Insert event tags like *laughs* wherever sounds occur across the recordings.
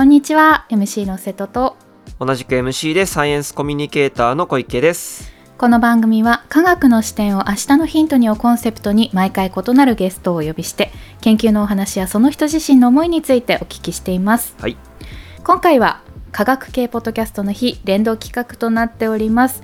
こんにちは MC の瀬戸と。同じく MC でサイエンスコミュニケーターの小池です。この番組は科学の視点を明日のヒントにをコンセプトに毎回異なるゲストをお呼びして研究のお話やその人自身の思いについてお聞きしています。はい。今回は科学系ポッドキャストの日連動企画となっております。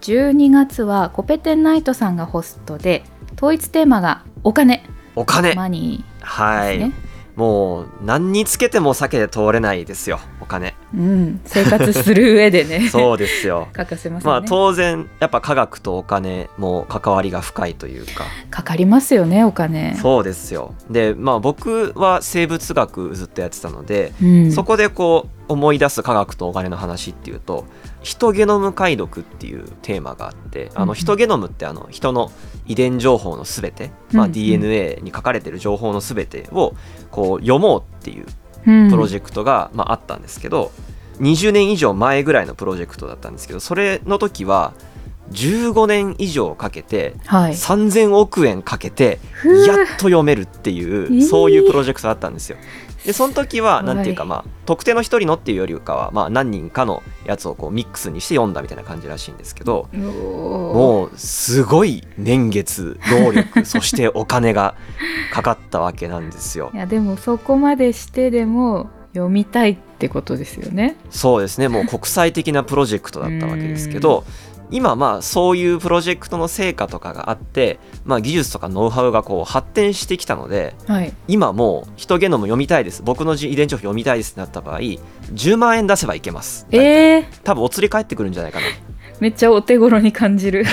12月はコペテンナイトさんがホストで統一テーマがお金。お金。マニはい、ーですね、もう何につけても避けて通れないですよお金。うん、生活する上でね。*laughs* そうですよ。欠かせませんね、まあ当然やっぱ科学とお金も関わりが深いというか。かかりますよねお金。そうですよ。でまあ僕は生物学ずっとやってたので、うん、そこでこう思い出す科学とお金の話っていうとヒトゲノム解読っていうテーマがあってあのヒトゲノムってあの人の遺伝情報のすべて、まあ、DNA に書かれてる情報のすべてをこう読もうっていううん。プロジェクトが、まあ、あったんですけど20年以上前ぐらいのプロジェクトだったんですけどそれの時は15年以上かけてはい。3000億円かけてやっと読めるっていう、えー。そういうプロジェクトだったんですよ。でその時はすごい。なんていうかまあ特定の一人のっていうよりかは、まあ、何人かのやつをこうミックスにして読んだみたいな感じらしいんですけどももうすごい年月労力 *laughs* そしてお金がかかったわけなんですよ。い。やでもそこまでしてでも読みたいってことですよね。そうですね。もう国際的なプロジェクトだったわけですけど今まあそういうプロジェクトの成果とかがあって、まあ、技術とかノウハウがこう発展してきたのではい。今もうヒトゲノム読みたいです。僕の遺伝情報読みたいですってなった場合10万円出せばいけます。えー、多分お釣り返ってくるんじゃないかな。*laughs* めっちゃお手頃に感じる。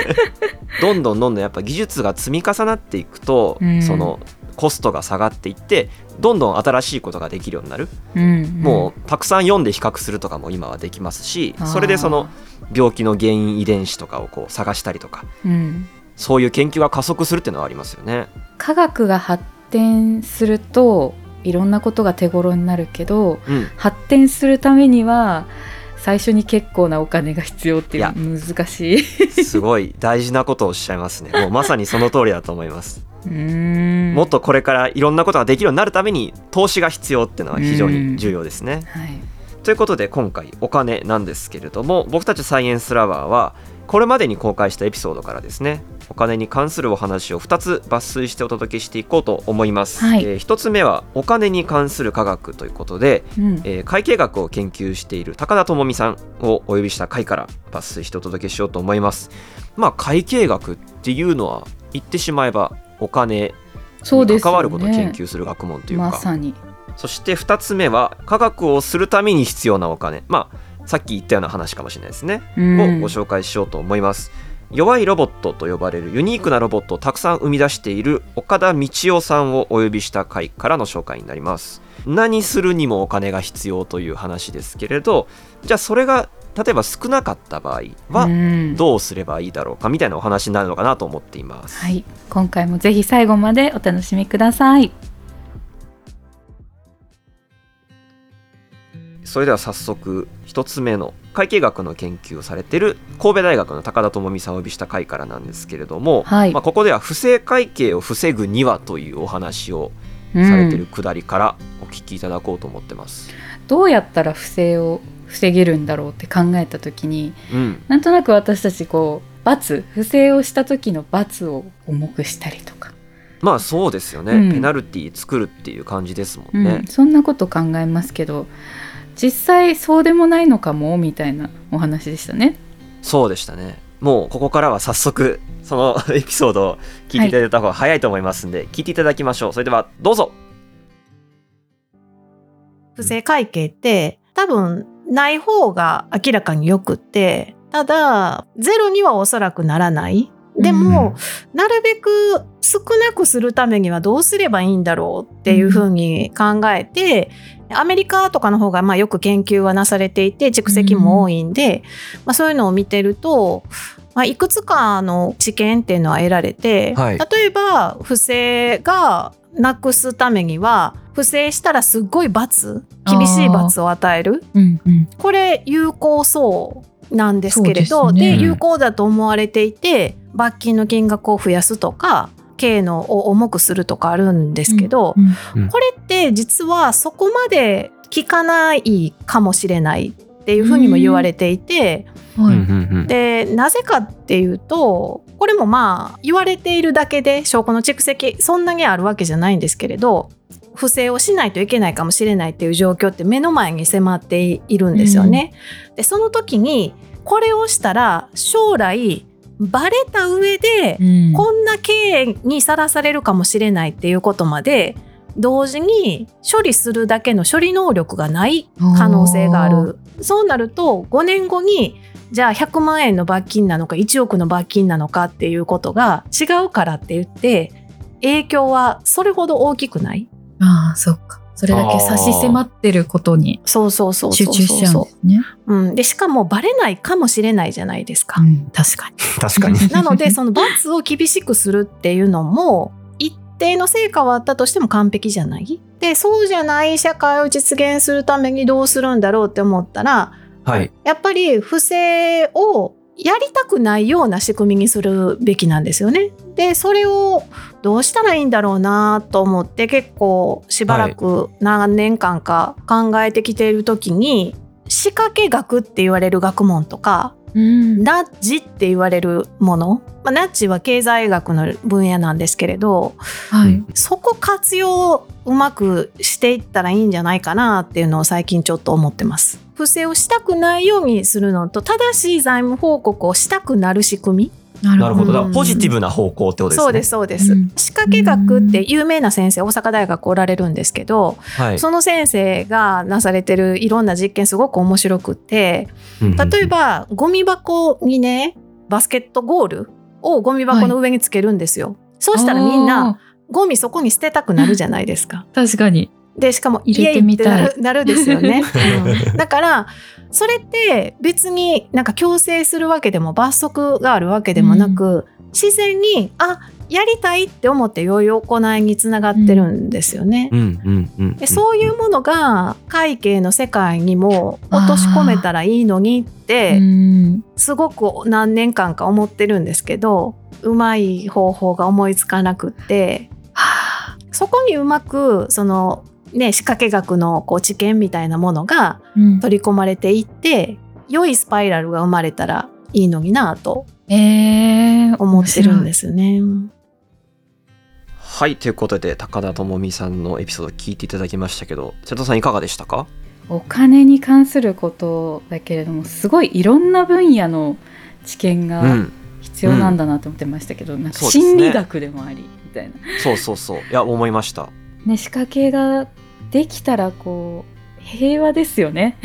*laughs* どんどんどんどんやっぱ技術が積み重なっていくと、うん。そのコストが下がっていってどんどん新しいことができるようになる、うんもうたくさん読んで比較するとかも今はできますしそれでその病気の原因遺伝子とかをこう探したりとかうん、うん、そういう研究が加速するっていうのはありますよね。科学が発展するといろんなことが手頃になるけどうん、発展するためには最初に結構なお金が必要っていう難しい。*laughs* すごい。大事なことをおっしゃいますね。もうまさにその通りだと思います。もっとこれからいろんなことができるようになるために投資が必要っていうのは非常に重要ですね。はい。ということで今回お金なんですけれども僕たちサイエンスラバーはこれまでに公開したエピソードからですねお金に関するお話を2つ抜粋してお届けしていこうと思います、はい。え1つ目はお金に関する科学ということで、うん。えー会計学を研究している高田智美さんをお呼びした回から抜粋してお届けしようと思います。まあ会計学っていうのは言ってしまえばお金に関わることを研究する学問というか。まさに。そして2つ目は科学をするために必要なお金。まあさっき言ったような話かもしれないですね、うん。をご紹介しようと思います。弱いロボットと呼ばれるユニークなロボットをたくさん生み出している岡田道夫さんをお呼びした回からの紹介になります。何するにもお金が必要という話ですけれどじゃあそれが例えば少なかった場合はうん。どうすればいいだろうかみたいなお話になるのかなと思っています、はい。今回もぜひ最後までお楽しみください。それでは早速一つ目の会計学の研究をされている神戸大学の高田智美さんをお呼びした回からなんですけれども、はい。まあ、ここでは不正会計を防ぐにはというお話をうんされてるくだりからお聞きいただこうと思ってます。どうやったら不正を防げるんだろうって考えた時にうん、なんとなく私たちこう罰不正をした時の罰を重くしたりとか、まあそうですよね、うんペナルティ作るっていう感じですもうんんね。そんなこと考えますけど実際そうでもないのかもみたいなお話でしたね。そうでしたね。もうここからは早速そのエピソードを聞いていただいた方が早いと思いますんで、聞いていただきましょう。それではどうぞ。不正会計って多分ない方が明らかによくって、ただゼロにはおそらくならない。でも、なるべく少なくするためにはどうすればいいんだろうっていうふうに考えて、アメリカとかの方がまあよく研究はなされていて蓄積も多いんで、まあ、そういうのを見てると、まあ、いくつかの知見っていうのは得られて、はい例えば不正がなくすためには不正したらすっごい罰厳しい罰を与える。うんうん。これ有効そうなんですけれどですね。で有効だと思われていて罰金の金額を増やすとか刑のを重くするとかあるんですけど、うんうん。これって実はそこまで効かないかもしれないっていうふうにも言われていて、うん。でなぜかっていうとこれもまあ言われているだけで証拠の蓄積そんなにあるわけじゃないんですけれど不正をしないといけないかもしれないっていう状況って目の前に迫っているんですよね。でその時にこれをしたら将来バレた上でうん。こんな経営にさらされるかもしれないっていうことまで同時に処理するだけの処理能力がない可能性がある。そうなると5年後にじゃあ100万円の罰金なのか1億の罰金なのかっていうことが違うからって言って影響はそれほど大きくない。ああそっか。それだけ差し迫ってることにそうそうそうそう。集中しちゃうんですね。うん、でしかもバレないかもしれないじゃないですか。うん確かに。確かに。*laughs* なのでその罰を厳しくするっていうのも一定の成果はあったとしても完璧じゃない？でそうじゃない社会を実現するためにどうするんだろうって思ったらはいやっぱり不正をやりたくないような仕組みにするべきなんですよね。でそれをどうしたらいいんだろうなと思って結構しばらく何年間か考えてきている時に、仕掛け学って言われる学問とかうんナッジって言われるもの、まあ、ナッジは経済学の分野なんですけれどはいそこ活用うまくしていったらいいんじゃないかなっていうのを最近ちょっと思ってます。不正をしたくないようにするのと正しい財務報告をしたくなる仕組み？ななるほど。だうん。からポジティブな方向ってことですね。そうですそうです、うん。仕掛け学って有名な先生大阪大学おられるんですけど、はい。その先生がなされてるいろんな実験すごく面白くって例えばゴミ箱にねバスケットゴールをゴミ箱の上につけるんですよ、そうしたらみんなゴミそこに捨てたくなるじゃないですか。確かにでしかも入れてみたい。なるですよね、*laughs* うん。だからそれって別になんか強制するわけでも罰則があるわけでもなく、自然にあやりたいって思って良い行いにつながってるんですよね。うん。うん。うん。でそういうものが会計の世界にも落とし込めたらいいのにってうん。すごく何年間か思ってるんですけどうまい方法が思いつかなくってはあ。そこにうまくそのね仕掛け学のこう知見みたいなものがうん。取り込まれていって良いスパイラルが生まれたらいいのになとえー、思ってるんですすね。はいということで高田智美さんのエピソード聞いていただきましたけど瀬戸さんいかがでしたか？お金に関することだけれどもすごいいろんな分野の知見がうん。必要なんだなと思ってましたけど、なんうですね。心理学でもありみたいな、そうそうそう。いや思いました。ね、仕掛けができたらこう平和ですよね。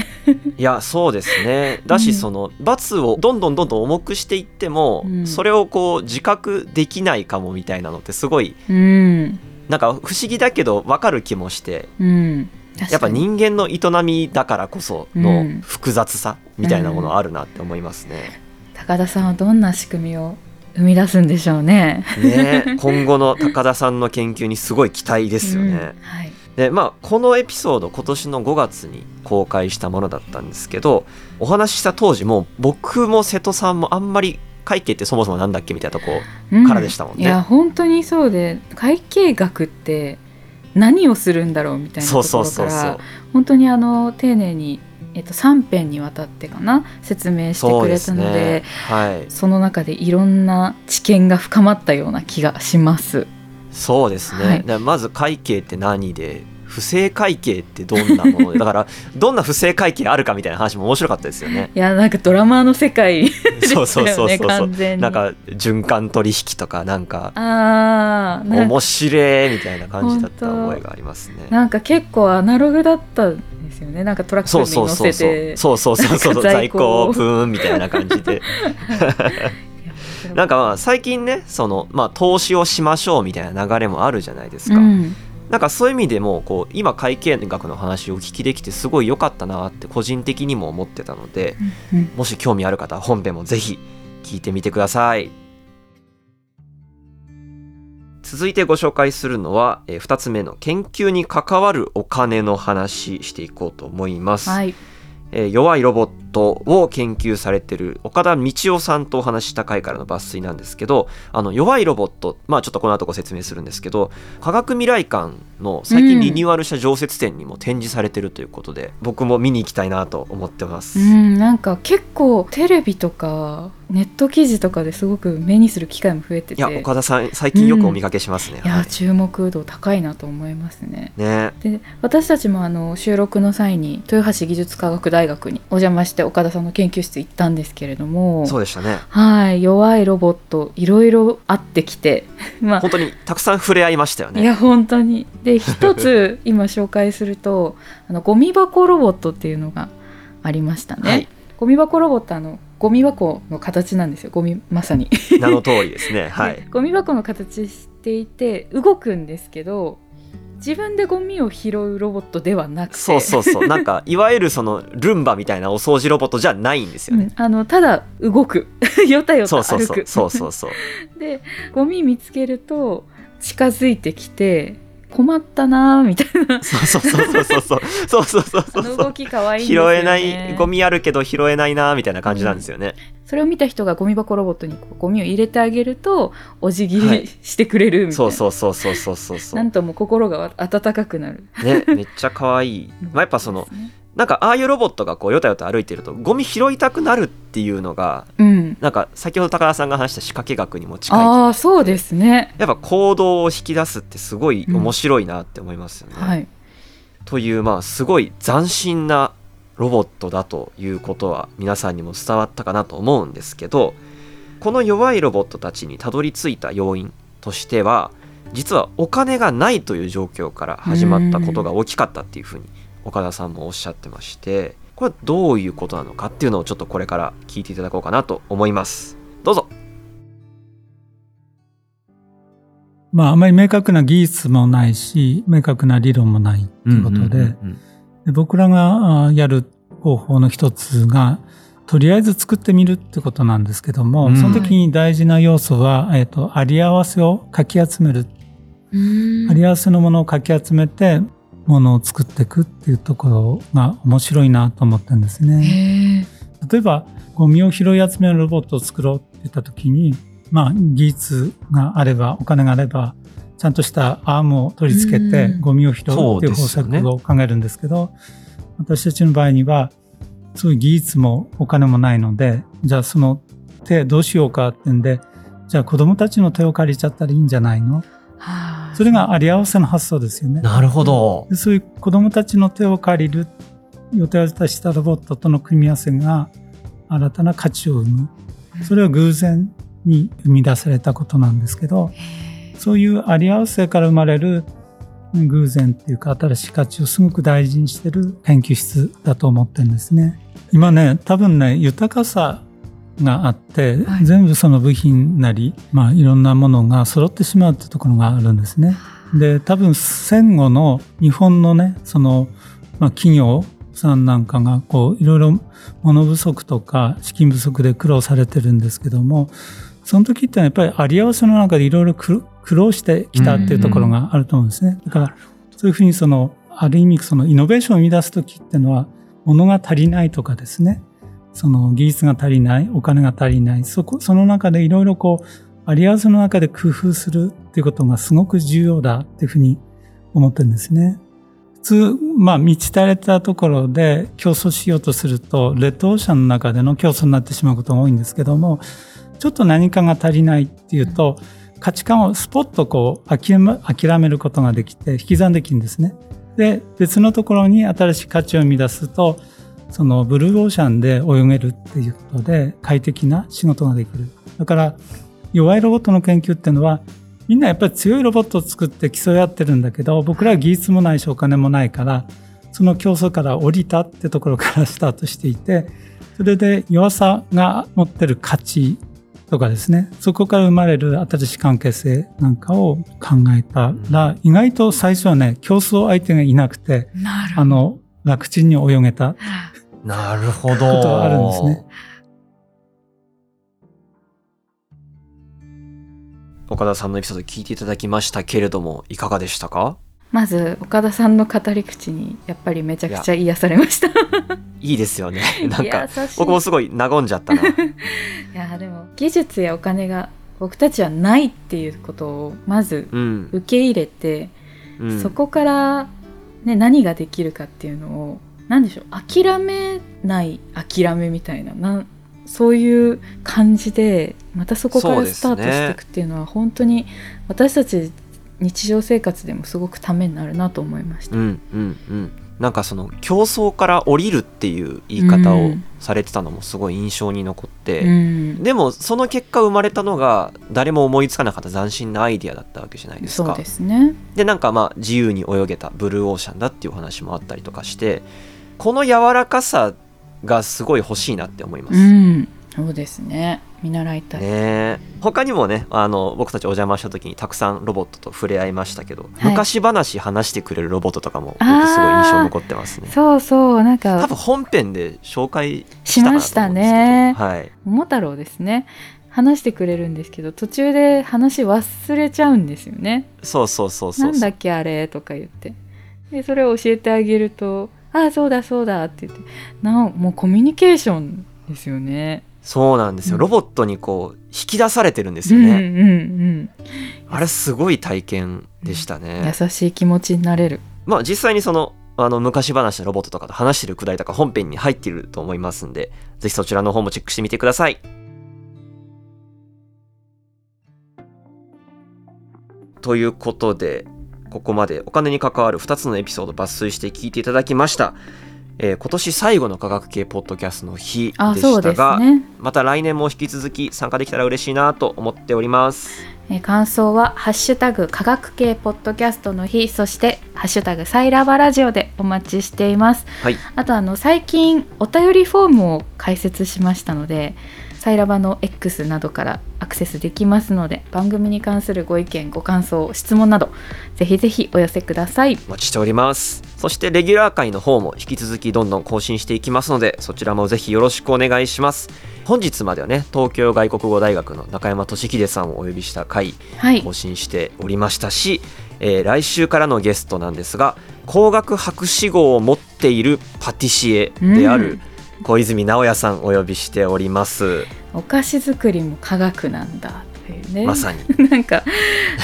いやそうですねだし、うんその罰をどんどんどんどん重くしていっても、うんそれをこう自覚できないかもみたいなのってすごいうん、なんか不思議だけど分かる気もしてうん、やっぱ人間の営みだからこそのうん複雑さみたいなものあるなって思いますね。高田さんはどんな仕組みを生み出すんでしょうね。ね今後の高田さんの研究にすごい期待ですよね。うんはい。でまあこのエピソード今年の5月に公開したものだったんですけどお話しした当時も僕も瀬戸さんもあんまり会計ってそもそもなんだっけみたいなとこうん。からでしたもんね。いや本当にそうで会計学って何をするんだろうみたいなところから本当にあの丁寧に、えっと、3編にわたってかな説明してくれたのですね。はい。その中でいろんな知見が深まったような気がします。そうですね、はい。でまず会計って何で？不正会計ってどんなもので？*laughs* だからどんな不正会計あるかみたいな話も面白かったですよね。いやなんかドラマーの世界 *laughs* でしたよそうねそうそうそう。完全に。なんか循環取引とかなんかあーなんか。面白いみたいな感じだった覚えがありますね。なんか結構アナログだったんですよね。なんかトラックそうに乗そうそうそうせてそうそうそうそうなんか在在庫庫プーンみたいな感じで *laughs* なんかまあ最近ねそのまあ投資をしましょうみたいな流れもあるじゃないですか、うん。なんかそういう意味でもこう今会計学の話をお聞きできてすごい良かったなって個人的にも思ってたのでうんもし興味ある方は本編もぜひ聞いてみてください。続いてご紹介するのは、え2つ目の研究に関わるお金の話していこうと思います、はい。えー弱いロボットを研究されてる岡田道夫さんとお話しした回からの抜粋なんですけどあの弱いロボットまあちょっとこの後ご説明するんですけど科学未来館の最近リニューアルした常設展にも展示されてるということで、僕も見に行きたいなと思ってます。うんなんか結構テレビとかネット記事とかですごく目にする機会も増えてて。いや岡田さん最近よくお見かけしますね。いやはい注目度高いなと思いますね。ね。で私たちもあの収録の際に豊橋技術科学大学にお邪魔して岡田さんの研究室行ったんですけれども。そうでしたね。はい弱いロボットいろいろあってきて。*laughs* まあ。本当にたくさん触れ合いましたよね。いや本当に。で一つ *laughs* 今紹介するとあのゴミ箱ロボットっていうのがありましたね、はい。ゴミ箱ロボットあのゴミ箱の形なんですよゴミまさに、名の通りですね。*laughs* はいで。ゴミ箱の形していて動くんですけど自分でゴミを拾うロボットではなくてそうそうそう。なんか *laughs* いわゆるそのルンバみたいなお掃除ロボットじゃないんですよね。うんあのただ動く *laughs* よたよたそうそうそう歩くそうそうそう。でゴミ見つけると近づいてきて困ったなーみたいな。そうそうそうそうそうそうそうそうそう動き可愛いんです拾えないゴミあるけど拾えないなみたいな感じなんですよね。それを見た人がゴミ箱ロボットにゴミを入れてあげるとお辞儀はい。してくれるみたいな、そうそうそうそうそうそうそう。なんとも心が温かくなる。ねめっちゃ可愛い。*laughs* まあやっぱそのなんかああいうロボットがこうよたよた歩いてるとゴミ拾いたくなるっていうのがうん。なんか先ほど高田さんが話した仕掛け学にも近い気あそうですね。やっぱ行動を引き出すってすごい面白いなって思いますよね。はい。というまあすごい斬新なロボットだということは皆さんにも伝わったかなと思うんですけどこの弱いロボットたちにたどり着いた要因としては実はお金がないという状況から始まったことが大きかったっていうふうに岡田さんもおっしゃってましてこれはどういうことなのかっていうのをちょっとこれから聞いていただこうかなと思います。どうぞ。まあ、あまり明確な技術もないし、明確な理論もないということで、うんで僕らがあやる方法の一つが、とりあえず作ってみるってことなんですけども、うん。その時に大事な要素は、えっ、と、あり合わせをかき集める。あり合わせのものをかき集めて、ものを作っていくっていうところが面白いなと思ってるんですね。例えばゴミを拾い集めるロボットを作ろうって言った時に、まあ、技術があればお金があればちゃんとしたアームを取り付けてうんゴミを拾うっていう方策を考えるんですけど私たちの場合にはそういう技術もお金もないのでじゃあその手どうしようかってんでじゃあ子供たちの手を借りちゃったらいいんじゃないのはあそれがあり合わせの発想ですよね。なるほどでそういう子供たちの手を借りる予定したロボットとの組み合わせが新たな価値を生むそれは偶然に生み出されたことなんですけどそういうあり合わせから生まれる偶然っていうか新しい価値をすごく大事にしてる研究室だと思ってるんですね。今ね多分ね豊かさがあって、はい全部その部品なり、まあ、いろんなものが揃ってしまうってところがあるんですね。で多分戦後の日本のねその、まあ、企業さんなんかがこういろいろ物不足とか資金不足で苦労されてるんですけどもその時ってやっぱりあり合わせの中でいろいろ苦苦労してきたっていうところがあると思うんですね。だからそういうふうにそのある意味そのイノベーションを生み出す時っていうのは物が足りないとかですねその技術が足りないお金が足りないそこその中でいろいろこうあり合わせの中で工夫するっていうことがすごく重要だっていうふうに思ってるんですね。普通、まあ、満ち足れたところで競争しようとすると、レッドオーシャンの中での競争になってしまうことが多いんですけども、ちょっと何かが足りないっていうと、価値観をスポッとこう諦めることができて、引き算できるんですね。で、別のところに新しい価値を生み出すと、そのブルーオーシャンで泳げるっていうことで快適な仕事ができる。だから弱いロボットの研究っていうのはみんなやっぱり強いロボットを作って競い合ってるんだけど僕らは技術もないしお金もないからその競争から降りたってところからスタートしていてそれで弱さが持ってる価値とかですねそこから生まれる新しい関係性なんかを考えたら意外と最初はね競争相手がいなくてあの楽ちんに泳げたなるほど。ことはあるんですね。岡田さんのエピソード聞いていただきましたけれどもいかがでしたか？まず岡田さんの語り口にやっぱりめちゃくちゃ癒されました。いいですよね。*laughs* なんか僕もすごい和んじゃったな。*laughs* いやでも技術やお金が僕たちはないっていうことをまずうん、受け入れて、うん、そこから、ね、何ができるかっていうのを何でしょう諦めない諦めみたいななんそういう感じでまたそこからスタートしていくっていうのは本当に私たち日常生活でもすごくためになるなと思いました。うんうんうんなんかその競争から降りるっていう言い方をされてたのもすごい印象に残って、うんでもその結果生まれたのが誰も思いつかなかった斬新なアイディアだったわけじゃないですか。そうですね。でなんかまあ自由に泳げたブルーオーシャンだっていうお話もあったりとかしてこの柔らかさがすごい欲しいなって思います。うん、そうですね。見習いたい。ねえ他にもねあの僕たちお邪魔した時にたくさんロボットと触れ合いましたけど、はい昔話話してくれるロボットとかも僕すごい印象残ってますね。そうそうなん多か分本編で紹介しましたね。はい、桃太郎ですね。話してくれるんですけど途中で話忘れちゃうんですよね。そうそうそうそうなんだっけあれとか言ってでそれを教えてあげると「ああそうだそうだ」って言って。なおもうコミュニケーションですよね。そうなんですよ、うん。ロボットにこう引き出されてるんですようんうんね、うん。あれすごい体験でしたね、優しい気持ちになれる。まあ実際にそのあの昔話のロボットとかと話してるくだりとか本編に入っていると思いますんでぜひそちらの方もチェックしてみてください。ということでここまでお金に関わる2つのエピソード抜粋して聞いていただきました、えー今年最後の科学系ポッドキャストの日あでしたが、ね。また来年も引き続き参加できたら嬉しいなと思っておりますえー感想は「ハッシュタグ科学系ポッドキャストの日」そして「ハッシュタグサイラバラジオ」でお待ちしています。はいあとあの最近お便りフォームを開設しましたのでサイラバの X などからアクセスできますので番組に関するご意見ご感想質問などぜひぜひお寄せください。お待ちしております。そしてレギュラー会の方も引き続きどんどん更新していきますのでそちらもぜひよろしくお願いします。本日まではね東京外国語大学の中山俊秀さんをお呼びした回はい。更新しておりましたし、えー来週からのゲストなんですが工学博士号を持っているパティシエである小泉直也さんお呼びしております、お菓子作りも科学なんだっていうね。まさに。*laughs* なんか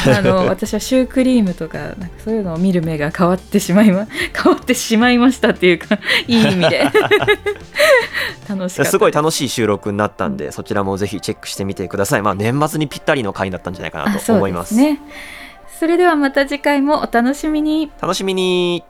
あの *laughs* 私はシュークリームとかなんかそういうのを見る目が変わってしまいま *laughs* 変わってしまいましたっていうかいい意味で。楽しかす。ごい楽しい収録になったんでそちらもぜひチェックしてみてください。まあ年末にぴったりの回だったんじゃないかなと思いますね。それではまた次回もお楽しみに。楽しみに